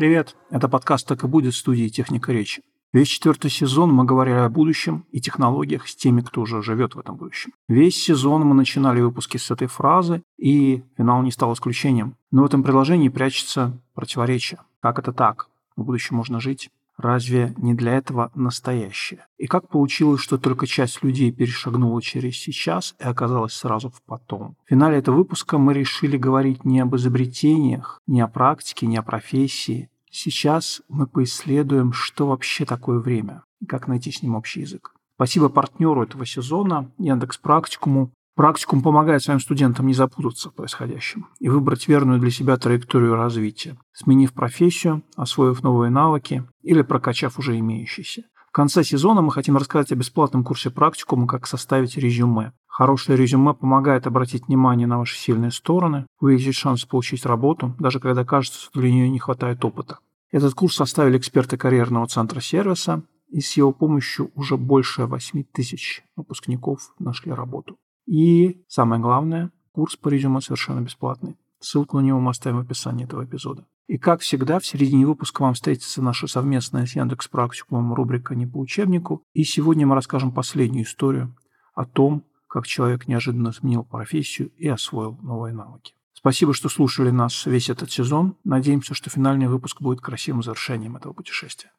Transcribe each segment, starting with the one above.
Привет, это подкаст «Так и будет» студии «Техника речи». Весь четвертый сезон мы говорили о будущем и технологиях с теми, кто уже живет в этом будущем. Весь сезон мы начинали выпуски с этой фразы, и финал не стал исключением. Но в этом предложении прячется противоречие. Как это так? В будущем можно жить? Разве не для этого настоящее? И как получилось, что только часть людей перешагнула через сейчас и оказалась сразу в потом? В финале этого выпуска мы решили говорить не об изобретениях, не о практике, не о профессии. Сейчас мы поисследуем, что вообще такое время и как найти с ним общий язык. Спасибо партнеру этого сезона, Яндекс Практикуму, Практикум помогает своим студентам не запутаться в происходящем и выбрать верную для себя траекторию развития, сменив профессию, освоив новые навыки или прокачав уже имеющиеся. В конце сезона мы хотим рассказать о бесплатном курсе практикума «Как составить резюме». Хорошее резюме помогает обратить внимание на ваши сильные стороны, увеличить шанс получить работу, даже когда кажется, что для нее не хватает опыта. Этот курс составили эксперты карьерного центра сервиса, и с его помощью уже больше 8 тысяч выпускников нашли работу. И самое главное, курс по резюме совершенно бесплатный. Ссылку на него мы оставим в описании этого эпизода. И как всегда, в середине выпуска вам встретится наша совместная с Яндекс Практикумом рубрика «Не по учебнику». И сегодня мы расскажем последнюю историю о том, как человек неожиданно сменил профессию и освоил новые навыки. Спасибо, что слушали нас весь этот сезон. Надеемся, что финальный выпуск будет красивым завершением этого путешествия.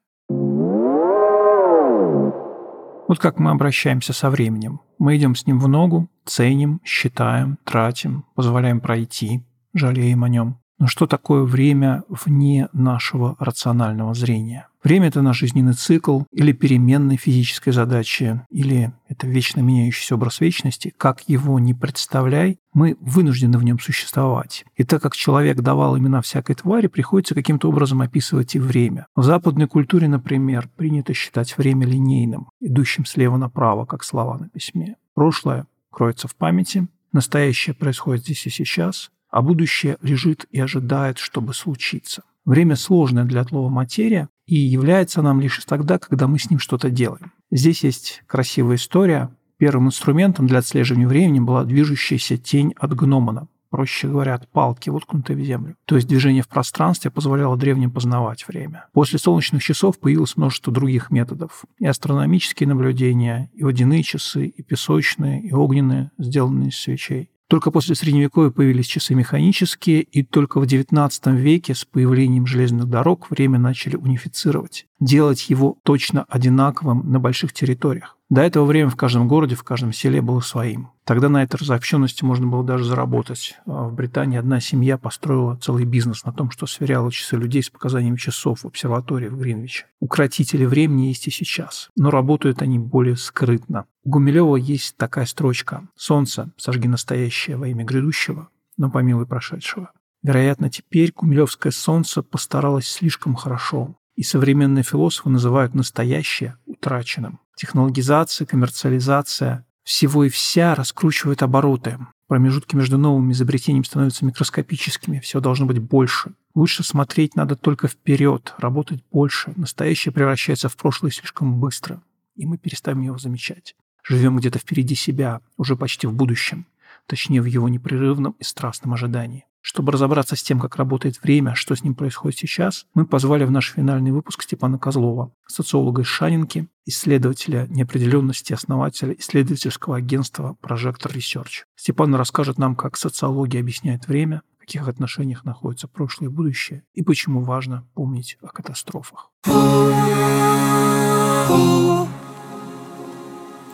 Вот как мы обращаемся со временем. Мы идем с ним в ногу, ценим, считаем, тратим, позволяем пройти, жалеем о нем. Но что такое время вне нашего рационального зрения? Время – это наш жизненный цикл или переменной физической задачи, или это вечно меняющийся образ вечности. Как его не представляй, мы вынуждены в нем существовать. И так как человек давал имена всякой твари, приходится каким-то образом описывать и время. В западной культуре, например, принято считать время линейным, идущим слева направо, как слова на письме. Прошлое кроется в памяти, настоящее происходит здесь и сейчас, а будущее лежит и ожидает, чтобы случиться. Время сложное для отлова материя и является нам лишь тогда, когда мы с ним что-то делаем. Здесь есть красивая история. Первым инструментом для отслеживания времени была движущаяся тень от гномона, проще говоря, от палки, воткнутой в землю. То есть движение в пространстве позволяло древним познавать время. После солнечных часов появилось множество других методов. И астрономические наблюдения, и водяные часы, и песочные, и огненные, сделанные из свечей. Только после Средневековья появились часы механические, и только в XIX веке с появлением железных дорог время начали унифицировать, делать его точно одинаковым на больших территориях. До этого время в каждом городе, в каждом селе было своим. Тогда на этой разобщенности можно было даже заработать. А в Британии одна семья построила целый бизнес на том, что сверяла часы людей с показаниями часов в обсерватории в Гринвиче. Укротители времени есть и сейчас, но работают они более скрытно. У Гумилева есть такая строчка «Солнце, сожги настоящее во имя грядущего, но помилуй прошедшего». Вероятно, теперь Гумилевское солнце постаралось слишком хорошо, и современные философы называют настоящее утраченным. Технологизация, коммерциализация всего и вся раскручивает обороты. Промежутки между новыми изобретениями становятся микроскопическими, все должно быть больше. Лучше смотреть надо только вперед, работать больше. Настоящее превращается в прошлое слишком быстро, и мы перестаем его замечать. Живем где-то впереди себя, уже почти в будущем, точнее в его непрерывном и страстном ожидании. Чтобы разобраться с тем, как работает время, что с ним происходит сейчас, мы позвали в наш финальный выпуск Степана Козлова, социолога из Шанинки, исследователя неопределенности, основателя исследовательского агентства Projector Research. Степан расскажет нам, как социология объясняет время, в каких отношениях находится прошлое и будущее, и почему важно помнить о катастрофах.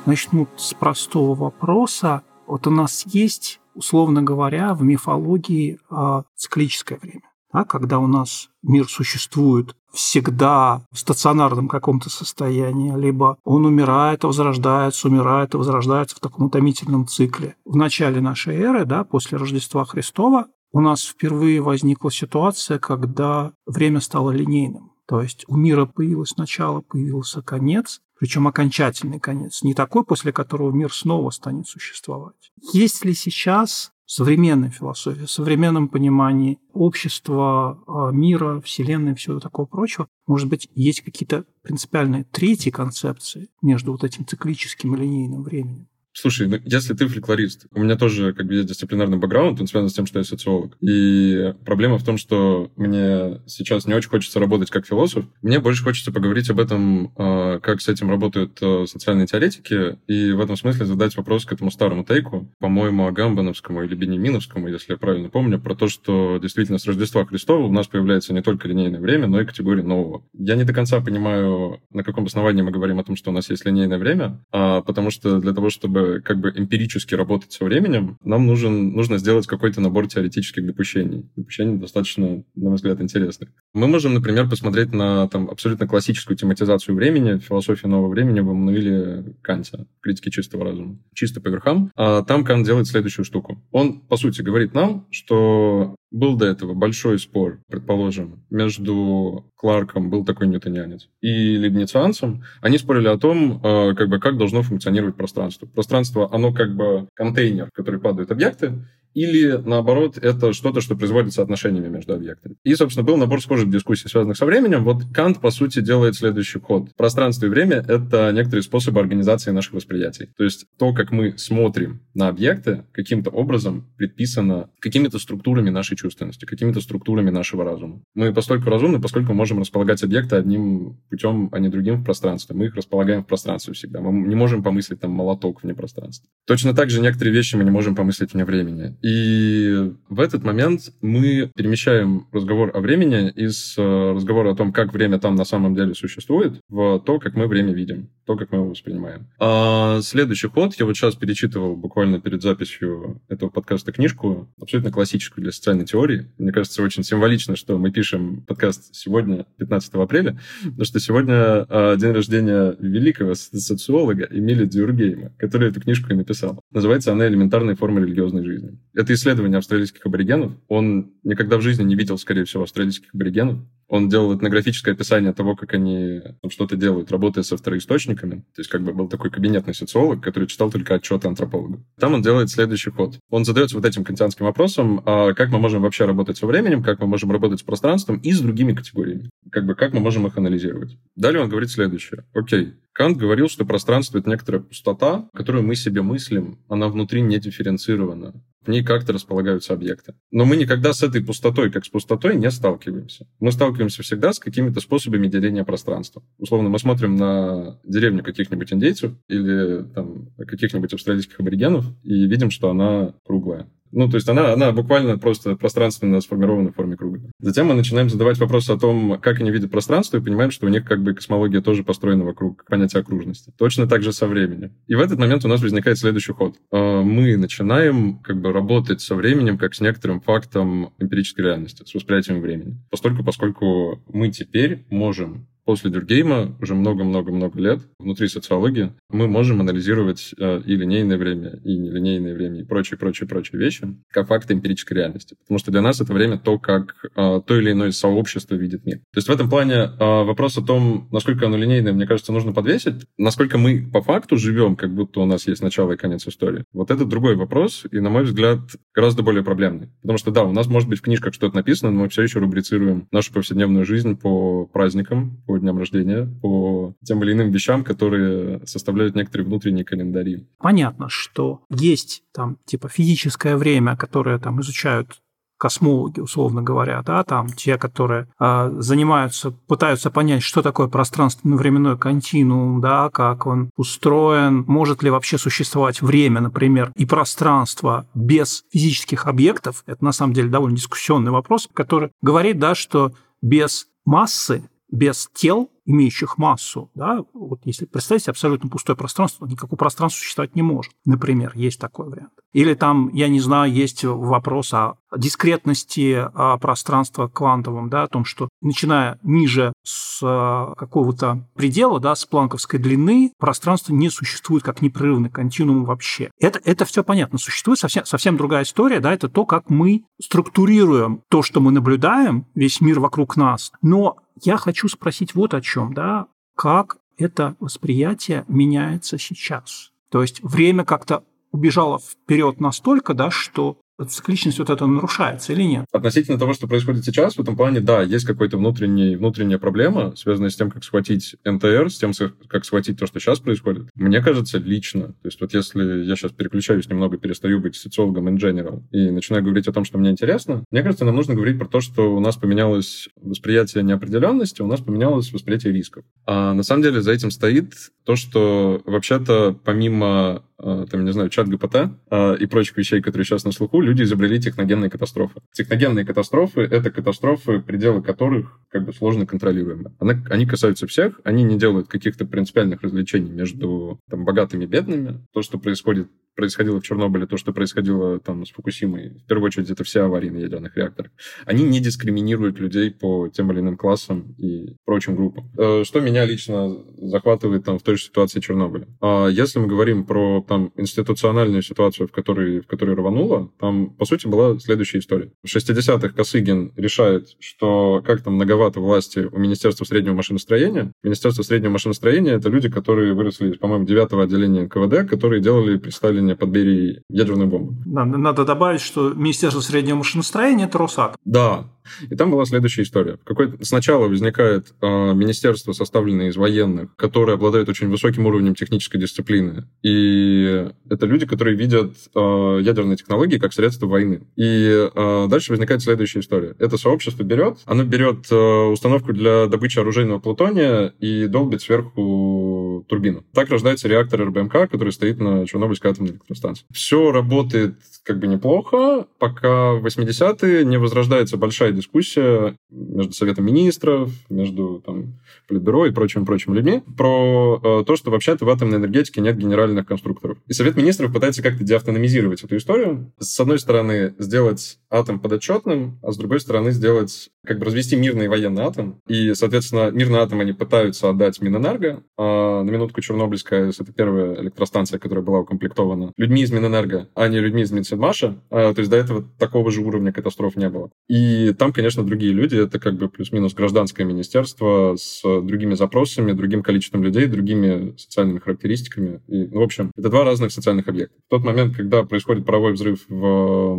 Начну с простого вопроса. Вот у нас есть условно говоря, в мифологии э, циклическое время. Да, когда у нас мир существует всегда в стационарном каком-то состоянии, либо он умирает, возрождается, умирает возрождается в таком утомительном цикле. В начале нашей эры, да, после Рождества Христова, у нас впервые возникла ситуация, когда время стало линейным. То есть у мира появилось начало, появился конец, причем окончательный конец, не такой, после которого мир снова станет существовать. Есть ли сейчас современная философия, в современном понимании общества, а, мира, Вселенной, всего такого прочего, может быть, есть какие-то принципиальные третьи концепции между вот этим циклическим и линейным временем? Слушай, ну, если ты фольклорист, у меня тоже как бы есть дисциплинарный бэкграунд, он связан с тем, что я социолог. И проблема в том, что мне сейчас не очень хочется работать как философ. Мне больше хочется поговорить об этом, а, как с этим работают а, социальные теоретики, и в этом смысле задать вопрос к этому старому тейку, по-моему, Агамбановскому или Бенеминовскому, если я правильно помню, про то, что действительно с Рождества Христова у нас появляется не только линейное время, но и категория нового. Я не до конца понимаю, на каком основании мы говорим о том, что у нас есть линейное время, потому что для того, чтобы как бы эмпирически работать со временем, нам нужен, нужно сделать какой-то набор теоретических допущений. Допущений достаточно, на мой взгляд, интересных. Мы можем, например, посмотреть на там, абсолютно классическую тематизацию времени, философию нового времени в Эммануиле Канте, критики чистого разума. Чисто по верхам. А там Кант делает следующую штуку. Он, по сути, говорит нам, что был до этого большой спор, предположим, между Кларком, был такой ньютонианец, и либницианцем. Они спорили о том, э, как бы, как должно функционировать пространство. Пространство, оно как бы контейнер, в который падают объекты, или, наоборот, это что-то, что производится отношениями между объектами. И, собственно, был набор схожих дискуссий, связанных со временем. Вот Кант, по сути, делает следующий ход. Пространство и время — это некоторые способы организации наших восприятий. То есть то, как мы смотрим на объекты, каким-то образом предписано какими-то структурами нашей чувственности, какими-то структурами нашего разума. Мы постольку разумны, поскольку можем располагать объекты одним путем, а не другим в пространстве. Мы их располагаем в пространстве всегда. Мы не можем помыслить там молоток вне пространства. Точно так же некоторые вещи мы не можем помыслить вне времени. И в этот момент мы перемещаем разговор о времени из э, разговора о том, как время там на самом деле существует, в то, как мы время видим, то, как мы его воспринимаем. А следующий ход, я вот сейчас перечитывал буквально перед записью этого подкаста книжку, абсолютно классическую для социальной теории. Мне кажется, очень символично, что мы пишем подкаст сегодня, 15 апреля, потому что сегодня а, день рождения великого социолога Эмили Дюргейма, который эту книжку и написал. Называется она «Элементарные формы религиозной жизни». Это исследование австралийских аборигенов. Он никогда в жизни не видел, скорее всего, австралийских аборигенов. Он делал этнографическое описание того, как они что-то делают, работая со второисточниками. То есть как бы был такой кабинетный социолог, который читал только отчеты антрополога. Там он делает следующий ход. Он задается вот этим кантианским вопросом, а как мы можем вообще работать со временем, как мы можем работать с пространством и с другими категориями. Как бы как мы можем их анализировать. Далее он говорит следующее. Окей, Кант говорил, что пространство — это некоторая пустота, которую мы себе мыслим, она внутри не дифференцирована. В ней как-то располагаются объекты. Но мы никогда с этой пустотой, как с пустотой, не сталкиваемся. Мы сталкиваемся всегда с какими-то способами деления пространства. Условно, мы смотрим на деревню каких-нибудь индейцев или там, каких-нибудь австралийских аборигенов и видим, что она круглая. Ну, то есть она, она буквально просто пространственно сформирована в форме круга. Затем мы начинаем задавать вопросы о том, как они видят пространство, и понимаем, что у них как бы космология тоже построена вокруг понятия окружности. Точно так же со временем. И в этот момент у нас возникает следующий ход. А, мы начинаем как бы работать со временем как с некоторым фактом эмпирической реальности, с восприятием времени. Постольку, поскольку мы теперь можем после Дюргейма уже много-много-много лет внутри социологии мы можем анализировать э, и линейное время, и нелинейное время, и прочие-прочие-прочие вещи как факты эмпирической реальности. Потому что для нас это время то, как э, то или иное сообщество видит мир. То есть в этом плане э, вопрос о том, насколько оно линейное, мне кажется, нужно подвесить. Насколько мы по факту живем, как будто у нас есть начало и конец истории. Вот это другой вопрос, и, на мой взгляд, гораздо более проблемный. Потому что, да, у нас может быть в книжках что-то написано, но мы все еще рубрицируем нашу повседневную жизнь по праздникам, по дням рождения, по тем или иным вещам, которые составляют некоторые внутренние календари. Понятно, что есть там типа физическое время, которое там изучают космологи, условно говоря, да, там те, которые э, занимаются, пытаются понять, что такое пространственно-временной континуум, да, как он устроен, может ли вообще существовать время, например, и пространство без физических объектов, это на самом деле довольно дискуссионный вопрос, который говорит, да, что без массы без тел, имеющих массу, да, вот если представить абсолютно пустое пространство, никакого пространства существовать не может. Например, есть такой вариант. Или там, я не знаю, есть вопрос о дискретности о пространства квантовом, да, о том, что начиная ниже с а, какого-то предела, да, с планковской длины, пространство не существует как непрерывный континуум вообще. Это, это все понятно. Существует совсем, совсем другая история, да, это то, как мы структурируем то, что мы наблюдаем, весь мир вокруг нас. Но я хочу спросить вот о чем, да, как это восприятие меняется сейчас. То есть время как-то убежало вперед настолько, да, что цикличность вот это нарушается или нет? Относительно того, что происходит сейчас, в этом плане, да, есть какая-то внутренняя проблема, связанная с тем, как схватить НТР, с тем, как схватить то, что сейчас происходит. Мне кажется, лично, то есть вот если я сейчас переключаюсь немного, перестаю быть социологом general и начинаю говорить о том, что мне интересно, мне кажется, нам нужно говорить про то, что у нас поменялось восприятие неопределенности, у нас поменялось восприятие рисков. А на самом деле за этим стоит то, что вообще-то помимо там, не знаю, чат ГПТ э, и прочих вещей, которые сейчас на слуху, люди изобрели техногенные катастрофы. Техногенные катастрофы — это катастрофы, пределы которых как бы сложно контролируемы. Они касаются всех, они не делают каких-то принципиальных развлечений между там, богатыми и бедными. То, что происходит происходило в Чернобыле, то, что происходило там с Фукусимой, в первую очередь, это все аварии на ядерных реакторах, они не дискриминируют людей по тем или иным классам и прочим группам. Э, что меня лично захватывает там в той же ситуации Чернобыля? А если мы говорим про там институциональную ситуацию, в которой, в которой рвануло, там, по сути, была следующая история. В 60-х Косыгин решает, что как-то многовато власти у Министерства среднего машиностроения. Министерство среднего машиностроения — это люди, которые выросли по-моему, 9 отделения КВД, которые делали при Сталине под Берией ядерную бомбу. Надо, надо добавить, что Министерство среднего машиностроения — это Росат. Да, и там была следующая история. Какой сначала возникает э, министерство, составленное из военных, которые обладают очень высоким уровнем технической дисциплины. И это люди, которые видят э, ядерные технологии как средство войны. И э, дальше возникает следующая история. Это сообщество берет, оно берет э, установку для добычи оружейного плутония и долбит сверху турбину. Так рождается реактор РБМК, который стоит на Чернобыльской атомной электростанции. Все работает как бы неплохо, пока в 80-е не возрождается большая дискуссия между Советом Министров, между там, Политбюро и прочими-прочими людьми про э, то, что вообще-то в атомной энергетике нет генеральных конструкторов. И Совет Министров пытается как-то деавтономизировать эту историю. С одной стороны, сделать атом подотчетным, а с другой стороны, сделать, как бы развести мирный военный атом. И, соответственно, мирный атом они пытаются отдать Минэнерго. А на минутку Чернобыльская это первая электростанция, которая была укомплектована людьми из Минэнерго, а не людьми из Минсельмаша. А, то есть до этого такого же уровня катастроф не было. И там, конечно, другие люди. Это как бы плюс-минус гражданское министерство с другими запросами, другим количеством людей, другими социальными характеристиками. И, ну, в общем, это два разных социальных объекта. В тот момент, когда происходит паровой взрыв в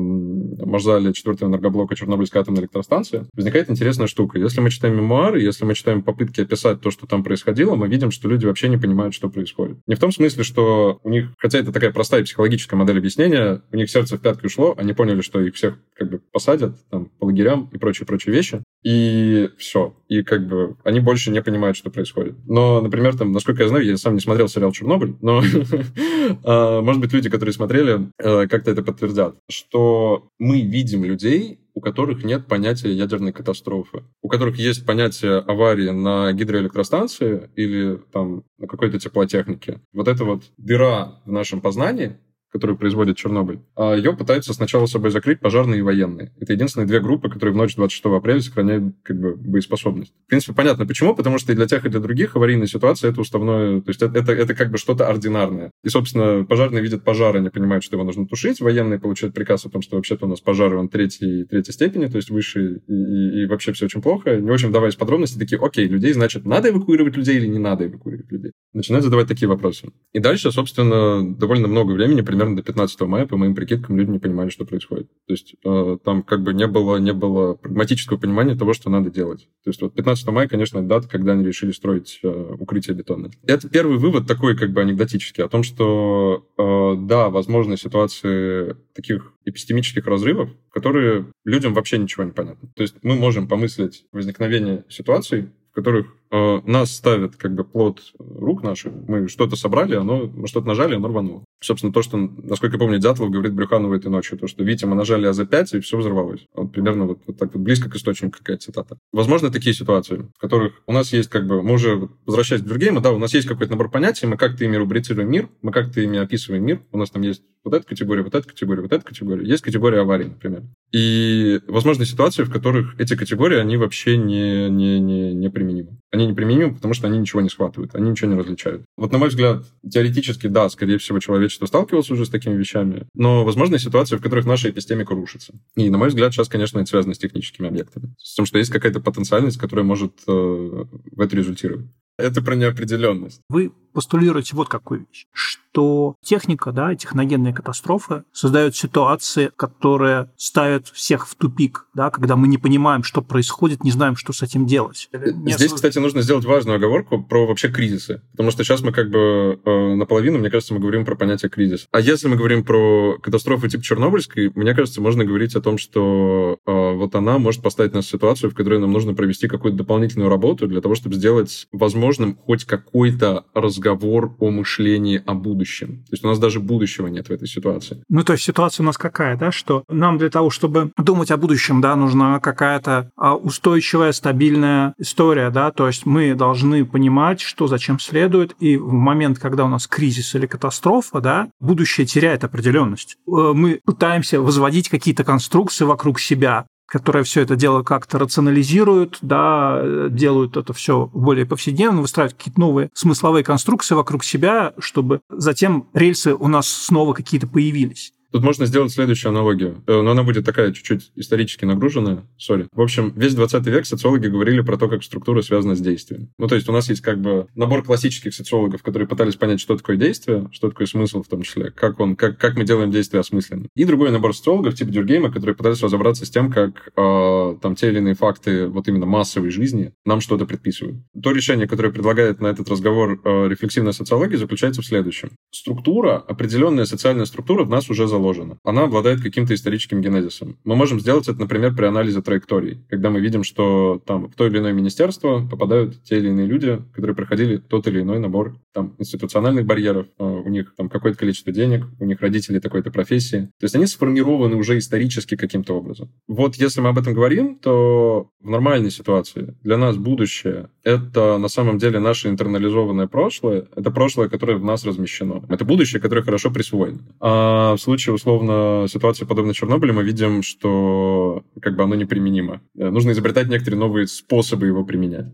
Можзале 4 энергоблока Чернобыльской атомной электростанции, возникает интересная штука. Если мы читаем мемуары, если мы читаем попытки описать то, что там происходило, мы видим, что люди вообще не понимают, что происходит. Не в том смысле, что у них, хотя это такая простая психологическая модель объяснения, у них сердце в пятки ушло, они поняли, что их всех как бы посадят там по лагерям и прочие-прочие вещи, и все. И как бы они больше не понимают, что происходит. Но, например, там, насколько я знаю, я сам не смотрел сериал «Чернобыль», но, а, может быть, люди, которые смотрели, э, как-то это подтвердят, что мы видим людей, у которых нет понятия ядерной катастрофы, у которых есть понятие аварии на гидроэлектростанции или там на какой-то теплотехнике. Вот эта вот дыра в нашем познании, которую производит Чернобыль, а ее пытаются сначала собой закрыть пожарные и военные. Это единственные две группы, которые в ночь 26 апреля сохраняют как бы боеспособность. В принципе, понятно почему, потому что и для тех, и для других аварийная ситуация это уставное, то есть это, это, это как бы что-то ординарное. И, собственно, пожарные видят пожар, они понимают, что его нужно тушить, военные получают приказ о том, что вообще-то у нас пожар, он третьей, третьей степени, то есть выше, и, и, и вообще все очень плохо. Не очень вдаваясь в подробности, такие, окей, людей, значит, надо эвакуировать людей или не надо эвакуировать людей? Начинают задавать такие вопросы. И дальше, собственно, довольно много времени, примерно до 15 мая, по моим прикидкам, люди не понимали, что происходит. То есть э, там как бы не было, не было прагматического понимания того, что надо делать. То есть вот 15 мая, конечно, дата, когда они решили строить э, укрытие бетонное. Это первый вывод такой как бы анекдотический о том, что э, да, возможны ситуации таких эпистемических разрывов, которые людям вообще ничего не понятно. То есть мы можем помыслить возникновение ситуаций, в которых э, нас ставят как бы плод рук наших. Мы что-то собрали, оно, мы что-то нажали, оно рвануло. Собственно, то, что, насколько я помню, Дятлов говорит Брюханову этой ночью, то, что, видите, мы нажали АЗ-5, и все взорвалось. Вот примерно вот, вот так вот близко к источнику какая-то цитата. Возможно, такие ситуации, в которых у нас есть как бы, мы уже, возвращаясь к Бюргейму, да, у нас есть какой-то набор понятий, мы как-то ими рубрицируем мир, мы как-то ими описываем мир, у нас там есть вот эта категория, вот эта категория, вот эта категория. Есть категория аварий, например. И возможны ситуации, в которых эти категории, они вообще не, не, не, не применимы. Они не применимы, потому что они ничего не схватывают, они ничего не различают. Вот, на мой взгляд, теоретически, да, скорее всего, человечество сталкивалось уже с такими вещами, но возможны ситуации, в которых наша эпистемика рушится. И, на мой взгляд, сейчас, конечно, это связано с техническими объектами. С тем, что есть какая-то потенциальность, которая может э, в это результировать. Это про неопределенность. Вы постулируете вот какую вещь, что техника, да, техногенные катастрофы создают ситуации, которые ставят всех в тупик, да, когда мы не понимаем, что происходит, не знаем, что с этим делать. Здесь, кстати, нужно сделать важную оговорку про вообще кризисы, потому что сейчас мы как бы э, наполовину, мне кажется, мы говорим про понятие кризис. А если мы говорим про катастрофу типа Чернобыльской, мне кажется, можно говорить о том, что э, вот она может поставить нас в ситуацию, в которой нам нужно провести какую-то дополнительную работу для того, чтобы сделать возможным хоть какой-то разговор о мышлении о будущем. То есть у нас даже будущего нет в этой ситуации. Ну, то есть ситуация у нас какая, да, что нам для того, чтобы думать о будущем, да, нужна какая-то а, устойчивая, стабильная история, да, то есть мы должны понимать, что зачем следует, и в момент, когда у нас кризис или катастрофа, да, будущее теряет определенность. Э, мы пытаемся возводить какие-то конструкции вокруг себя, которые все это дело как-то рационализируют, да, делают это все более повседневно, выстраивают какие-то новые смысловые конструкции вокруг себя, чтобы затем рельсы у нас снова какие-то появились. Тут можно сделать следующую аналогию, э, но она будет такая чуть-чуть исторически нагруженная, сори. В общем, весь 20 век социологи говорили про то, как структура связана с действием. Ну, то есть у нас есть как бы набор классических социологов, которые пытались понять, что такое действие, что такое смысл в том числе, как, он, как, как мы делаем действие осмысленным. И другой набор социологов, типа Дюргейма, которые пытались разобраться с тем, как э, там те или иные факты вот именно массовой жизни нам что-то предписывают. То решение, которое предлагает на этот разговор э, рефлексивная социология, заключается в следующем. Структура, определенная социальная структура в нас уже заложена. Она обладает каким-то историческим генезисом. Мы можем сделать это, например, при анализе траекторий, когда мы видим, что там в то или иное министерство попадают те или иные люди, которые проходили тот или иной набор там, институциональных барьеров, а, у них там какое-то количество денег, у них родители такой-то профессии. То есть они сформированы уже исторически каким-то образом. Вот если мы об этом говорим, то в нормальной ситуации для нас будущее — это на самом деле наше интернализованное прошлое, это прошлое, которое в нас размещено. Это будущее, которое хорошо присвоено. А в случае условно, ситуации, подобной Чернобылю, мы видим, что как бы оно неприменимо. Э, нужно изобретать некоторые новые способы его применять.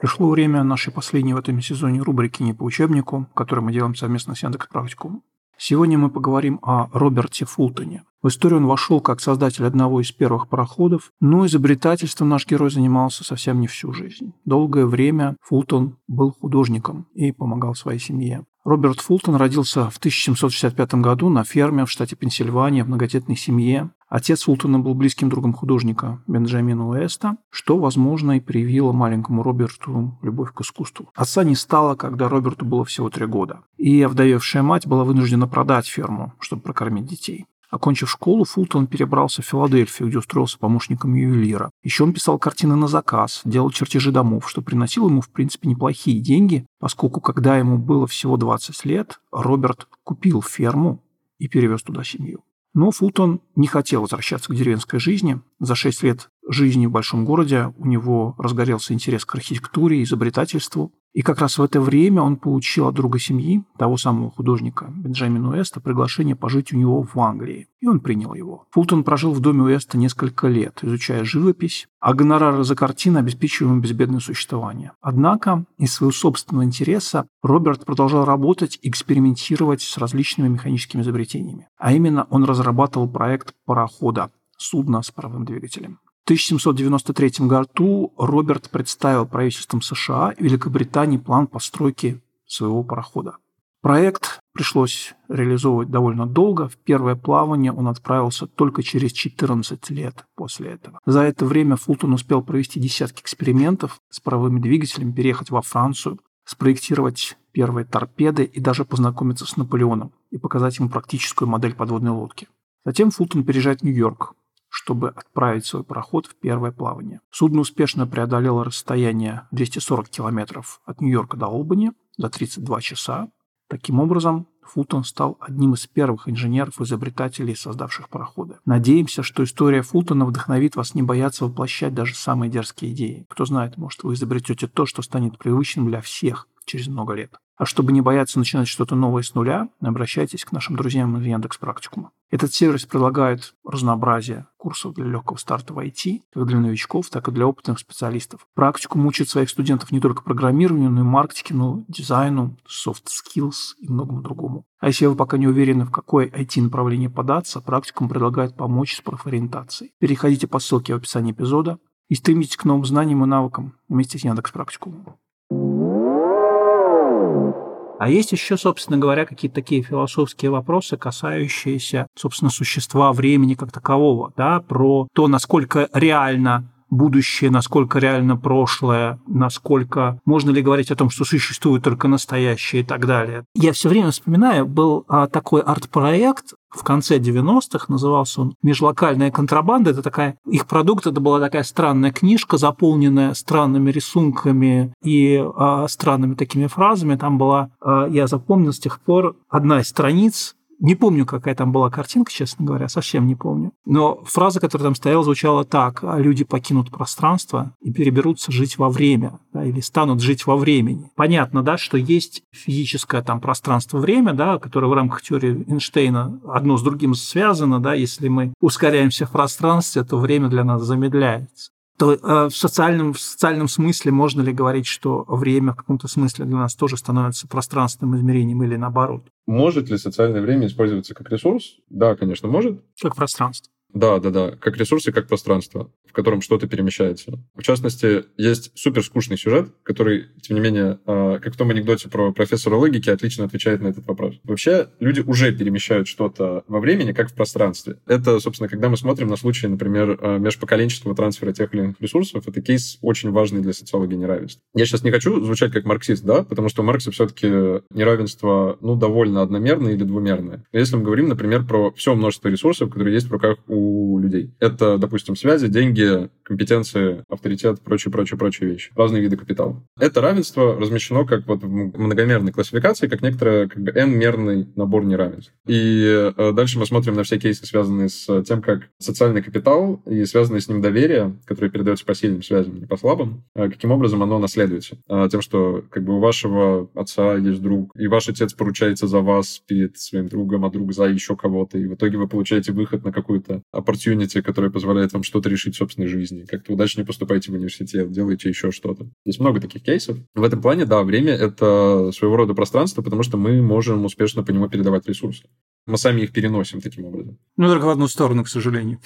Пришло время нашей последней в этом сезоне рубрики «Не по учебнику», которую мы делаем совместно с Яндекс Практикум. Сегодня мы поговорим о Роберте Фултоне. В историю он вошел как создатель одного из первых пароходов, но изобретательством наш герой занимался совсем не всю жизнь. Долгое время Фултон был художником и помогал своей семье. Роберт Фултон родился в 1765 году на ферме в штате Пенсильвания в многодетной семье. Отец Фултона был близким другом художника Бенджамина Уэста, что, возможно, и привило маленькому Роберту любовь к искусству. Отца не стало, когда Роберту было всего три года, и овдовевшая мать была вынуждена продать ферму, чтобы прокормить детей. Окончив школу, Фултон перебрался в Филадельфию, где устроился помощником ювелира. Еще он писал картины на заказ, делал чертежи домов, что приносило ему, в принципе, неплохие деньги, поскольку, когда ему было всего 20 лет, Роберт купил ферму и перевез туда семью. Но Фултон не хотел возвращаться к деревенской жизни. За 6 лет жизни в большом городе у него разгорелся интерес к архитектуре изобретательству. И как раз в это время он получил от друга семьи, того самого художника Бенджамина Уэста, приглашение пожить у него в Англии. И он принял его. Фултон прожил в доме Уэста несколько лет, изучая живопись, а гонорары за картины обеспечивали ему безбедное существование. Однако из своего собственного интереса Роберт продолжал работать и экспериментировать с различными механическими изобретениями. А именно он разрабатывал проект парохода, судна с паровым двигателем. 1793 году Роберт представил правительством США и Великобритании план постройки своего парохода. Проект пришлось реализовывать довольно долго. В первое плавание он отправился только через 14 лет после этого. За это время Фултон успел провести десятки экспериментов с паровыми двигателями, переехать во Францию, спроектировать первые торпеды и даже познакомиться с Наполеоном и показать ему практическую модель подводной лодки. Затем Фултон переезжает в Нью-Йорк, чтобы отправить свой пароход в первое плавание. Судно успешно преодолело расстояние 240 километров от Нью-Йорка до Олбани за 32 часа. Таким образом, Фултон стал одним из первых инженеров-изобретателей, создавших пароходы. Надеемся, что история Фултона вдохновит вас не бояться воплощать даже самые дерзкие идеи. Кто знает, может, вы изобретете то, что станет привычным для всех через много лет. А чтобы не бояться начинать что-то новое с нуля, обращайтесь к нашим друзьям из Яндекс Практикума. Этот сервис предлагает разнообразие курсов для легкого старта в IT, как для новичков, так и для опытных специалистов. Практикум учит своих студентов не только программированию, но и маркетингу, дизайну, soft skills и многому другому. А если вы пока не уверены, в какое IT-направление податься, практикум предлагает помочь с профориентацией. Переходите по ссылке в описании эпизода и стремитесь к новым знаниям и навыкам вместе с Яндекс Практикумом. А есть еще, собственно говоря, какие-то такие философские вопросы, касающиеся, собственно, существа времени как такового, да, про то, насколько реально будущее, насколько реально прошлое, насколько можно ли говорить о том, что существует только настоящее и так далее. Я все время вспоминаю, был а, такой арт-проект в конце 90-х, назывался он «Межлокальная контрабанда». Это такая, их продукт, это была такая странная книжка, заполненная странными рисунками и а, странными такими фразами. Там была, а, я запомнил с тех пор, одна из страниц не помню, какая там была картинка, честно говоря, совсем не помню. Но фраза, которая там стояла, звучала так. «А люди покинут пространство и переберутся жить во время, да, или станут жить во времени. Понятно, да, что есть физическое там пространство-время, да, которое в рамках теории Эйнштейна одно с другим связано, да, если мы ускоряемся в пространстве, то время для нас замедляется то э, в, социальном, в социальном смысле можно ли говорить, что время в каком-то смысле для нас тоже становится пространственным измерением или наоборот? Может ли социальное время использоваться как ресурс? Да, конечно, может. Как пространство. Да, да, да. Как ресурс и как пространство, в котором что-то перемещается. В частности, есть супер скучный сюжет, который, тем не менее, а, как в том анекдоте про профессора логики, отлично отвечает на этот вопрос. Вообще, люди уже перемещают что-то во времени, как в пространстве. Это, собственно, когда мы смотрим на случаи, например, а, межпоколенческого трансфера тех или иных ресурсов, это кейс очень важный для социологии неравенства. Я сейчас не хочу звучать как марксист, да, потому что у Маркса все-таки неравенство, ну, довольно одномерное или двумерное. Если мы говорим, например, про все множество ресурсов, которые есть в руках у людей. Это, допустим, связи, деньги, компетенции, авторитет, прочие, прочие, прочие вещи. Разные виды капитала. Это равенство размещено как вот в многомерной классификации, как некоторый как бы n-мерный набор неравенств. И э, дальше мы смотрим на все кейсы, связанные с тем, как социальный капитал и связанное с ним доверие, которое передается по сильным связям, не по слабым, э, каким образом оно наследуется. Э, тем, что как бы у вашего отца есть друг, и ваш отец поручается за вас перед своим другом, а друг за еще кого-то, и в итоге вы получаете выход на какую-то opportunity, которая позволяет вам что-то решить в собственной жизни. Как-то удачнее поступаете в университет, делаете еще что-то. Есть много таких кейсов. В этом плане, да, время — это своего рода пространство, потому что мы можем успешно по нему передавать ресурсы. Мы сами их переносим таким образом. Ну, только в одну сторону, к сожалению.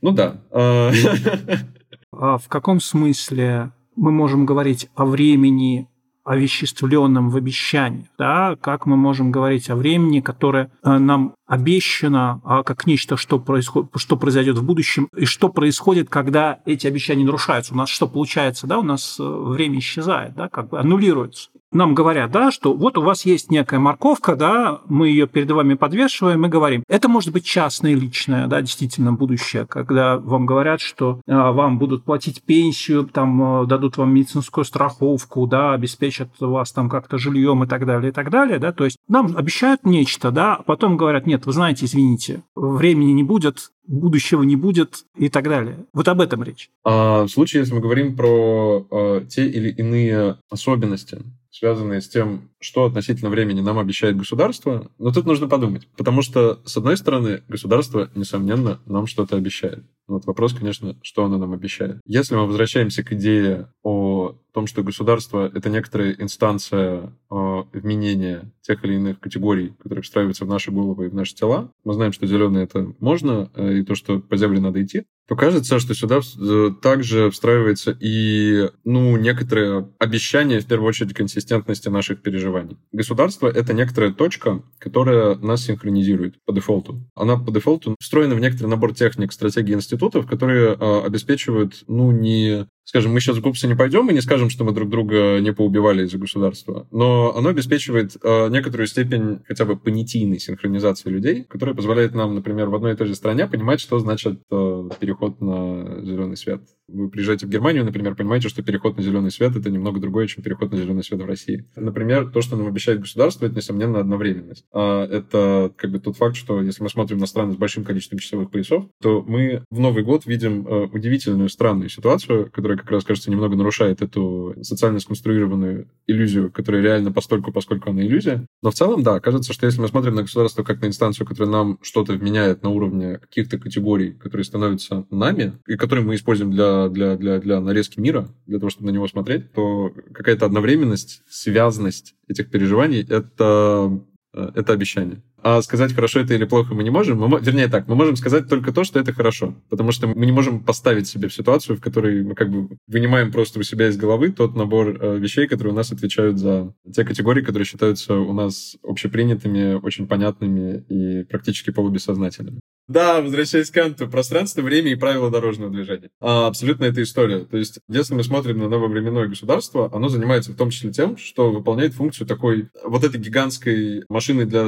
Ну да. А в каком смысле мы можем говорить о времени овеществленном в обещании, да, как мы можем говорить о времени, которое э, нам обещано а как нечто, что, происходит, что произойдет в будущем, и что происходит, когда эти обещания нарушаются. У нас что получается, да, у нас э, время исчезает, да, как бы аннулируется нам говорят, да, что вот у вас есть некая морковка, да, мы ее перед вами подвешиваем и говорим. Это может быть частное, личное, да, действительно будущее, когда вам говорят, что а, вам будут платить пенсию, там а, дадут вам медицинскую страховку, да, обеспечат вас там как-то жильем и так далее, и так далее, да, то есть нам обещают нечто, да, а потом говорят, нет, вы знаете, извините, времени не будет, будущего не будет и так далее. Вот об этом речь. А в случае, если мы говорим про а, те или иные особенности связанные с тем, что относительно времени нам обещает государство, но тут нужно подумать. Потому что, с одной стороны, государство, несомненно, нам что-то обещает. Вот вопрос, конечно, что оно нам обещает. Если мы возвращаемся к идее о том, что государство — это некоторая инстанция э, вменения тех или иных категорий, которые встраиваются в наши головы и в наши тела, мы знаем, что зеленый — это можно, э, и то, что по земле надо идти, то кажется, что сюда э, также встраивается и ну, некоторое обещание, в первую очередь, консистентности наших переживаний. Государство — это некоторая точка, которая нас синхронизирует по дефолту. Она по дефолту встроена в некоторый набор техник, стратегий институтов, которые э, обеспечивают, ну, не скажем, мы сейчас в ГУПСы не пойдем и не скажем, что мы друг друга не поубивали из-за государства, но оно обеспечивает э, некоторую степень хотя бы понятийной синхронизации людей, которая позволяет нам, например, в одной и той же стране понимать, что значит э, переход на зеленый свет. Вы приезжаете в Германию, например, понимаете, что переход на зеленый свет это немного другое, чем переход на зеленый свет в России. Например, то, что нам обещает государство, это, несомненно, одновременность. А это как бы тот факт, что если мы смотрим на страны с большим количеством часовых поясов, то мы в Новый год видим э, удивительную странную ситуацию, которая как раз, кажется, немного нарушает эту социально сконструированную иллюзию, которая реально постольку, поскольку она иллюзия. Но в целом, да, кажется, что если мы смотрим на государство как на инстанцию, которая нам что-то вменяет на уровне каких-то категорий, которые становятся нами, и которые мы используем для, для, для, для нарезки мира, для того, чтобы на него смотреть, то какая-то одновременность, связанность этих переживаний — это Э, это обещание. А сказать, хорошо это или плохо мы не можем. Мы, вернее так, мы можем сказать только то, что это хорошо. Потому что мы не можем поставить себе в ситуацию, в которой мы как бы вынимаем просто у себя из головы тот набор э, вещей, которые у нас отвечают за те категории, которые считаются у нас общепринятыми, очень понятными и практически полубессознательными. Да, возвращаясь к Канту, пространство, время и правила дорожного движения. А, абсолютно эта история. То есть, если мы смотрим на нововременное государство, оно занимается в том числе тем, что выполняет функцию такой вот этой гигантской машины для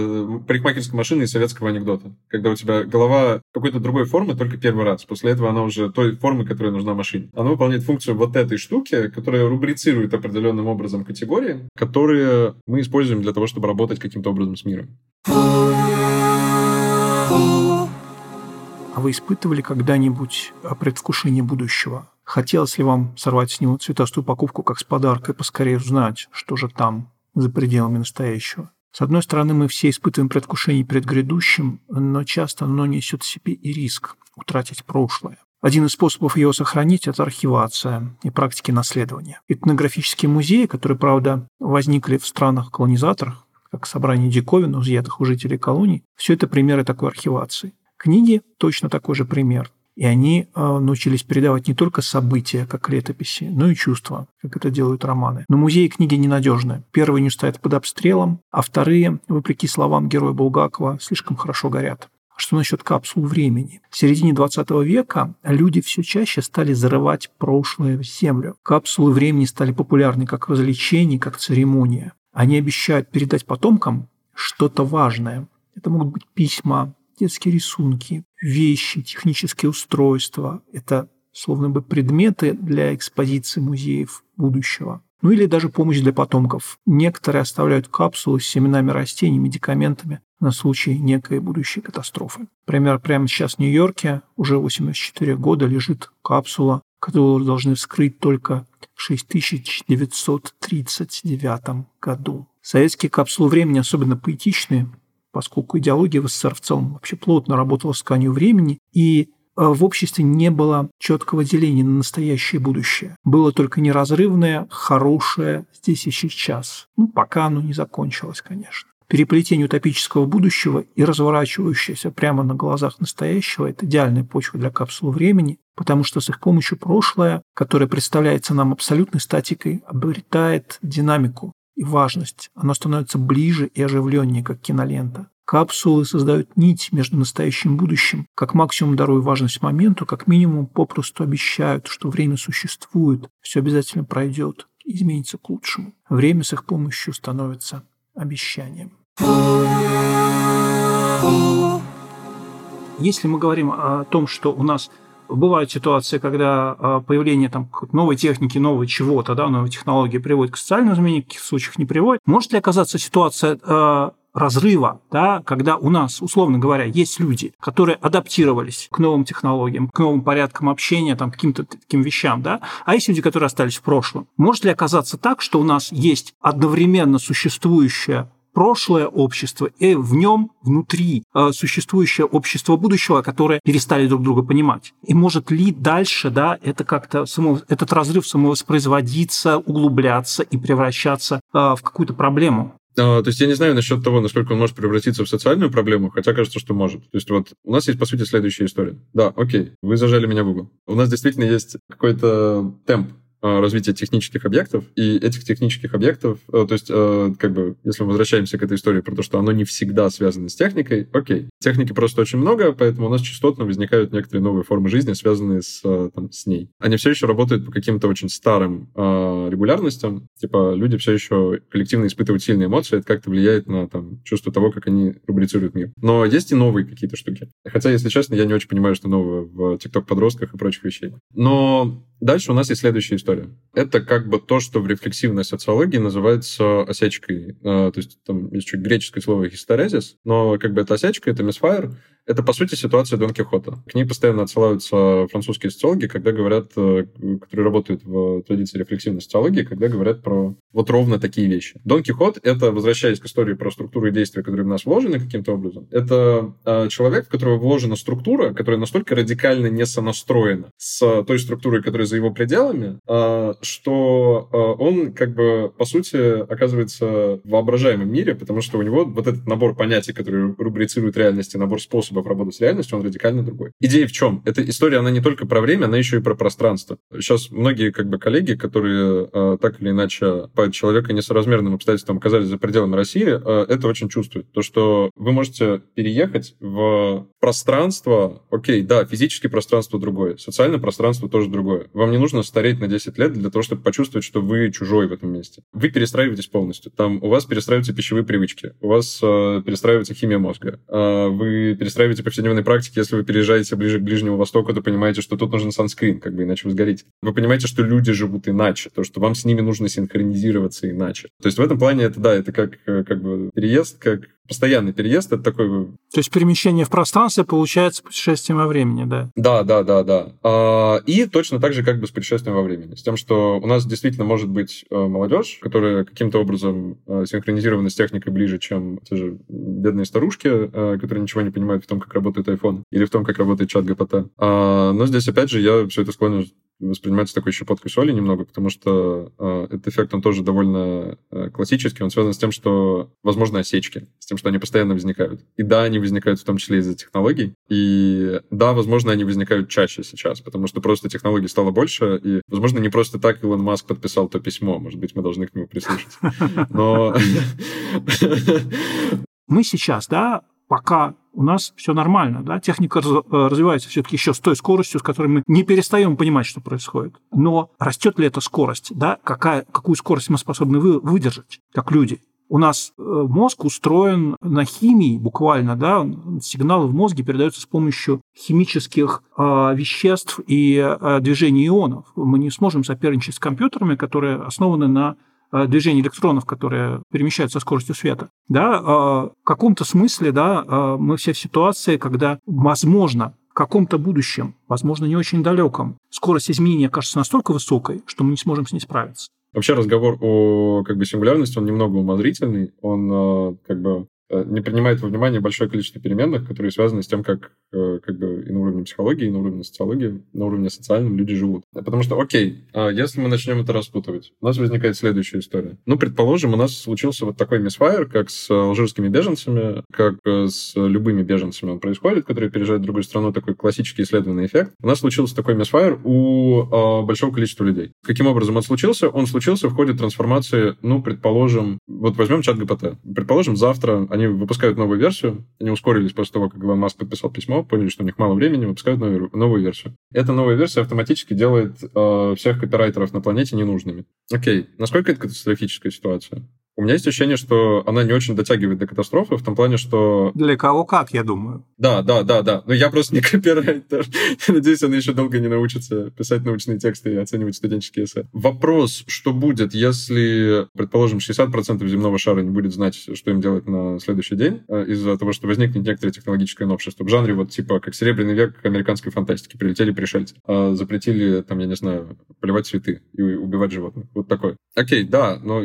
парикмахерской машины и советского анекдота. Когда у тебя голова какой-то другой формы только первый раз. После этого она уже той формы, которая нужна машине. Она выполняет функцию вот этой штуки, которая рубрицирует определенным образом категории, которые мы используем для того, чтобы работать каким-то образом с миром. А вы испытывали когда-нибудь предвкушение будущего? Хотелось ли вам сорвать с него цветастую упаковку, как с подаркой, поскорее узнать, что же там, за пределами настоящего? С одной стороны, мы все испытываем предвкушение перед грядущим, но часто оно несет в себе и риск утратить прошлое. Один из способов его сохранить – это архивация и практики наследования. Этнографические музеи, которые, правда, возникли в странах-колонизаторах, как собрание диковин, изъятых у жителей колоний, все это примеры такой архивации. Книги – точно такой же пример. И они э, научились передавать не только события, как летописи, но и чувства, как это делают романы. Но музеи книги ненадежны. Первые не стоят под обстрелом, а вторые, вопреки словам героя Булгакова, слишком хорошо горят. А что насчет капсул времени? В середине 20 века люди все чаще стали зарывать прошлое в землю. Капсулы времени стали популярны как развлечение, как церемония. Они обещают передать потомкам что-то важное. Это могут быть письма, детские рисунки, вещи, технические устройства. Это словно бы предметы для экспозиции музеев будущего. Ну или даже помощь для потомков. Некоторые оставляют капсулы с семенами растений, медикаментами на случай некой будущей катастрофы. Например, прямо сейчас в Нью-Йорке уже 84 года лежит капсула, которую должны вскрыть только в 6939 году. Советские капсулы времени особенно поэтичные, поскольку идеология в СССР в целом вообще плотно работала с тканью времени, и э, в обществе не было четкого деления на настоящее и будущее. Было только неразрывное, хорошее здесь и сейчас. Ну, пока оно не закончилось, конечно. Переплетение утопического будущего и разворачивающееся прямо на глазах настоящего – это идеальная почва для капсулы времени, потому что с их помощью прошлое, которое представляется нам абсолютной статикой, обретает динамику, и важность. Оно становится ближе и оживленнее, как кинолента. Капсулы создают нить между настоящим и будущим, как максимум даруя важность моменту, как минимум попросту обещают, что время существует, все обязательно пройдет, изменится к лучшему. Время с их помощью становится обещанием. Если мы говорим о том, что у нас Бывают ситуации, когда а, появление там, новой техники, нового чего-то, да, новой технологии приводит к социальному изменению, в каких случаях не приводит. Может ли оказаться ситуация э, разрыва, да, когда у нас, условно говоря, есть люди, которые адаптировались к новым технологиям, к новым порядкам общения, там, каким-то таким вещам, да, а есть люди, которые остались в прошлом. Может ли оказаться так, что у нас есть одновременно существующая прошлое общество и в нем внутри э, существующее общество будущего, которое перестали друг друга понимать. И может ли дальше да, это как-то само, этот разрыв самовоспроизводиться, углубляться и превращаться э, в какую-то проблему? А, то есть я не знаю насчет того, насколько он может превратиться в социальную проблему, хотя кажется, что может. То есть вот у нас есть, по сути, следующая история. Да, окей, вы зажали меня в угол. У нас действительно есть какой-то темп развития технических объектов, и этих технических объектов, э, то есть, э, как бы, если мы возвращаемся к этой истории про то, что оно не всегда связано с техникой, окей. Техники просто очень много, поэтому у нас частотно возникают некоторые новые формы жизни, связанные с, там, с ней. Они все еще работают по каким-то очень старым регулярностям, типа, люди все еще коллективно испытывают сильные эмоции, это как-то влияет на, там, чувство того, как они рубрицируют мир. Но есть и новые какие-то штуки. Хотя, если честно, я не очень понимаю, что новое в TikTok-подростках и прочих вещей. Но Дальше у нас есть следующая история. Это как бы то, что в рефлексивной социологии называется осечкой. А, то есть там есть чуть греческое слово «хистерезис», но как бы это осечка, это Crossfire Это, по сути, ситуация Дон Кихота. К ней постоянно отсылаются французские социологи, когда говорят, э, которые работают в традиции рефлексивной социологии, когда говорят про вот ровно такие вещи. Дон Кихот — это, возвращаясь к истории про структуру и действия, которые в нас вложены каким-то образом, это э, человек, в которого вложена структура, которая настолько радикально не сонастроена с той структурой, которая за его пределами, э, что он, как бы, по сути, оказывается в воображаемом мире, потому что у него вот этот набор понятий, который рубрицирует реальность, и набор способов способов работы с реальностью, он радикально другой. Идея в чем? Эта история, она не только про время, она еще и про пространство. Сейчас многие как бы коллеги, которые э, так или иначе по человека несоразмерным обстоятельствам оказались за пределами России, э, это очень чувствуют. То, что вы можете переехать в пространство, окей, да, физическое пространство другое, социальное пространство тоже другое. Вам не нужно стареть на 10 лет для того, чтобы почувствовать, что вы чужой в этом месте. Вы перестраиваетесь полностью. Там у вас перестраиваются пищевые привычки, у вас э, перестраивается химия мозга, э, вы перестраиваетесь устраиваете повседневной практике, если вы переезжаете ближе к Ближнему Востоку, то понимаете, что тут нужен санскрин, как бы иначе вы сгорите. Вы понимаете, что люди живут иначе, то, что вам с ними нужно синхронизироваться иначе. То есть в этом плане это, да, это как, э, как бы переезд, как постоянный переезд, это такой... То есть перемещение в пространстве получается путешествием во времени, да? Да, да, да, да. А, и точно так же как бы с путешествием во времени. С тем, что у нас действительно может быть э, молодежь, которая каким-то образом э, синхронизирована с техникой ближе, чем те же бедные старушки, э, которые ничего не понимают в том, как работает iPhone или в том, как работает чат ГПТ. А, но здесь, опять же, я все это склонен воспринимается такой щепоткой соли немного, потому что э, этот эффект, он тоже довольно э, классический, он связан с тем, что возможно осечки, с тем, что они постоянно возникают. И да, они возникают в том числе из-за технологий, и да, возможно, они возникают чаще сейчас, потому что просто технологий стало больше, и, возможно, не просто так Илон Маск подписал то письмо, может быть, мы должны к нему прислушаться. Но... Мы сейчас, да, пока у нас все нормально, да, техника э, развивается все-таки еще с той скоростью, с которой мы не перестаем понимать, что происходит. Но растет ли эта скорость, да, какая, какую скорость мы способны вы, выдержать, как люди? У нас э, мозг устроен на химии буквально, да, сигналы в мозге передаются с помощью химических э, веществ и э, движений ионов. Мы не сможем соперничать с компьютерами, которые основаны на движение электронов, которые перемещаются со скоростью света. Да, э, в каком-то смысле да, э, мы все в ситуации, когда, возможно, в каком-то будущем, возможно, не очень далеком, скорость изменения кажется настолько высокой, что мы не сможем с ней справиться. Вообще разговор о как бы сингулярности, он немного умозрительный, он как бы Э, не принимает во внимание большое количество переменных, которые связаны с тем, как, э, как бы и на уровне психологии, и на уровне социологии, на уровне социальном люди живут. Потому что, окей, а если мы начнем это распутывать, у нас возникает следующая история. Ну, предположим, у нас случился вот такой мисфайр, как с алжирскими беженцами, как э, с любыми беженцами он происходит, которые переезжают в другую страну, такой классический исследованный эффект. У нас случился такой мисфайр у э, большого количества людей. Каким образом он случился? Он случился в ходе трансформации, ну, предположим, вот возьмем чат ГПТ. Предположим, завтра они выпускают новую версию, они ускорились после того, как Илон Маск подписал письмо, поняли, что у них мало времени, выпускают новую, новую версию. Эта новая версия автоматически делает э, всех копирайтеров на планете ненужными. Окей, насколько это катастрофическая ситуация? У меня есть ощущение, что она не очень дотягивает до катастрофы, в том плане, что... Для кого как, я думаю. Да, да, да, да. Но я просто не копирайтер. Надеюсь, она еще долго не научится писать научные тексты и оценивать студенческие эссе. Вопрос, что будет, если, предположим, 60% земного шара не будет знать, что им делать на следующий день, э, из-за того, что возникнет некоторое технологическое новшество. В жанре вот типа как Серебряный век американской фантастики. Прилетели пришельцы. А запретили, там, я не знаю, поливать цветы и убивать животных. Вот такой. Окей, да, но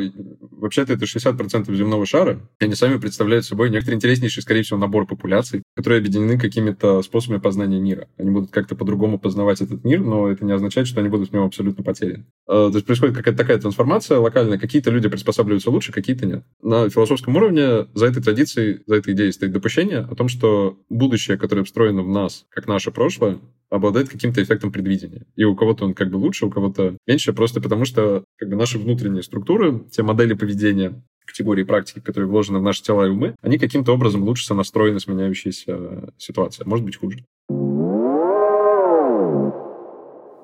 вообще-то это 60% земного шара, и они сами представляют собой некоторый интереснейший, скорее всего, набор популяций, которые объединены какими-то способами познания мира. Они будут как-то по-другому познавать этот мир, но это не означает, что они будут в нем абсолютно потеряны. А, то есть происходит какая-то такая трансформация локальная. Какие-то люди приспосабливаются лучше, какие-то нет. На философском уровне за этой традицией, за этой идеей стоит допущение о том, что будущее, которое встроено в нас, как наше прошлое, обладает каким-то эффектом предвидения. И у кого-то он как бы лучше, у кого-то меньше, просто потому что как бы наши внутренние структуры, те модели поведения, категории практики, которые вложены в наши тела и умы, они каким-то образом лучше сонастроены с меняющейся ситуацией, а может быть хуже.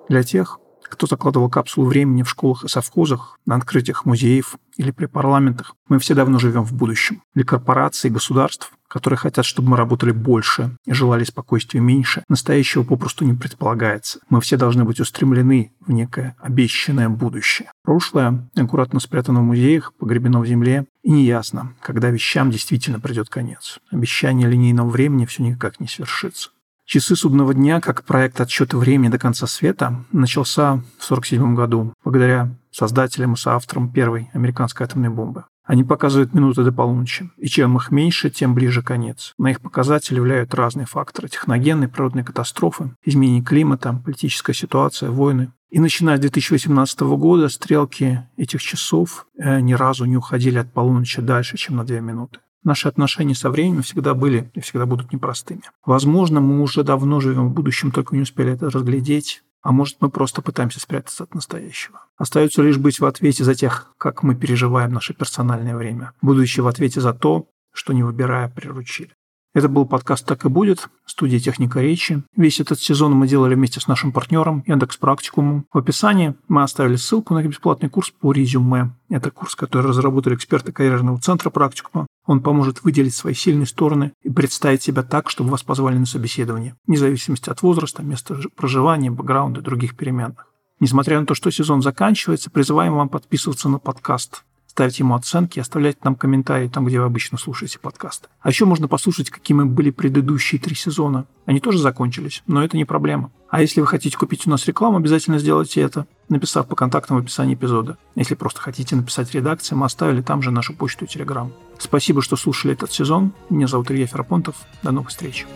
Для тех, кто закладывал капсулу времени в школах и совхозах, на открытиях музеев или при парламентах, мы все давно живем в будущем. Для корпораций и государств которые хотят, чтобы мы работали больше и желали спокойствия меньше, настоящего попросту не предполагается. Мы все должны быть устремлены в некое обещанное будущее. Прошлое аккуратно спрятано в музеях, погребено в земле, и неясно, когда вещам действительно придет конец. Обещание линейного времени все никак не свершится. Часы судного дня, как проект отсчета времени до конца света, начался в 1947 году благодаря создателям и соавторам первой американской атомной бомбы. Они показывают минуты до полуночи, и чем их меньше, тем ближе конец. На их показатели влияют разные факторы – техногенные, природные катастрофы, изменение климата, политическая ситуация, войны. И начиная с 2018 года стрелки этих часов э, ни разу не уходили от полуночи дальше, чем на две минуты. Наши отношения со временем всегда были и всегда будут непростыми. Возможно, мы уже давно живем в будущем, только не успели это разглядеть. А может, мы просто пытаемся спрятаться от настоящего. Остается лишь быть в ответе за тех, как мы переживаем наше персональное время, будучи в ответе за то, что не выбирая приручили. Это был подкаст «Так и будет», студия «Техника речи». Весь этот сезон мы делали вместе с нашим партнером Яндекс Практикумом. В описании мы оставили ссылку на бесплатный курс по резюме. Это курс, который разработали эксперты карьерного центра Практикума. Он поможет выделить свои сильные стороны и представить себя так, чтобы вас позвали на собеседование, вне зависимости от возраста, места проживания, бэкграунда и других переменных. Несмотря на то, что сезон заканчивается, призываем вам подписываться на подкаст ставить ему оценки, оставлять нам комментарии там, где вы обычно слушаете подкасты. А еще можно послушать, какими были предыдущие три сезона. Они тоже закончились, но это не проблема. А если вы хотите купить у нас рекламу, обязательно сделайте это, написав по контактам в описании эпизода. Если просто хотите написать редакции, мы оставили там же нашу почту и телеграм. Спасибо, что слушали этот сезон. Меня зовут Илья Ферапонтов. До новых встреч.